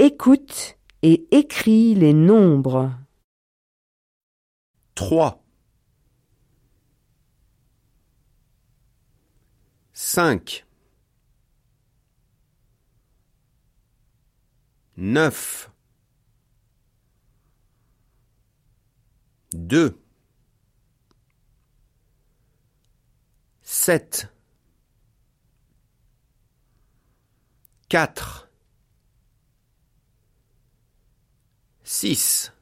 Écoute et écris les nombres. Trois. Cinq. Neuf. Deux. Sept. Quatre. Six.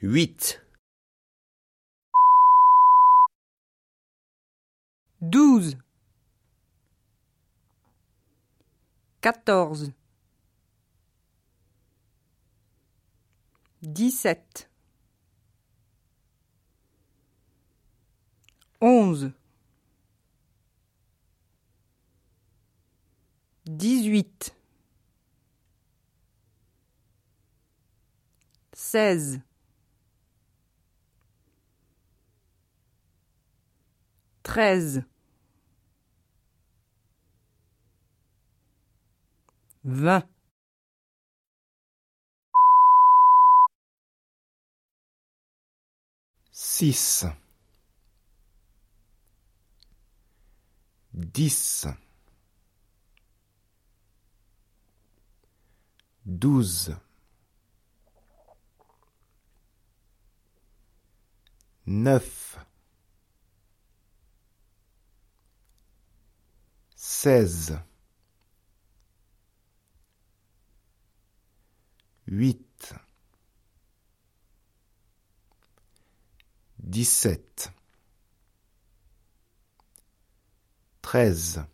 Huit. douze, quatorze, dix-sept, onze, dix-huit, seize, treize, vingt, six, dix, douze, neuf, seize, huit, dix-sept, treize,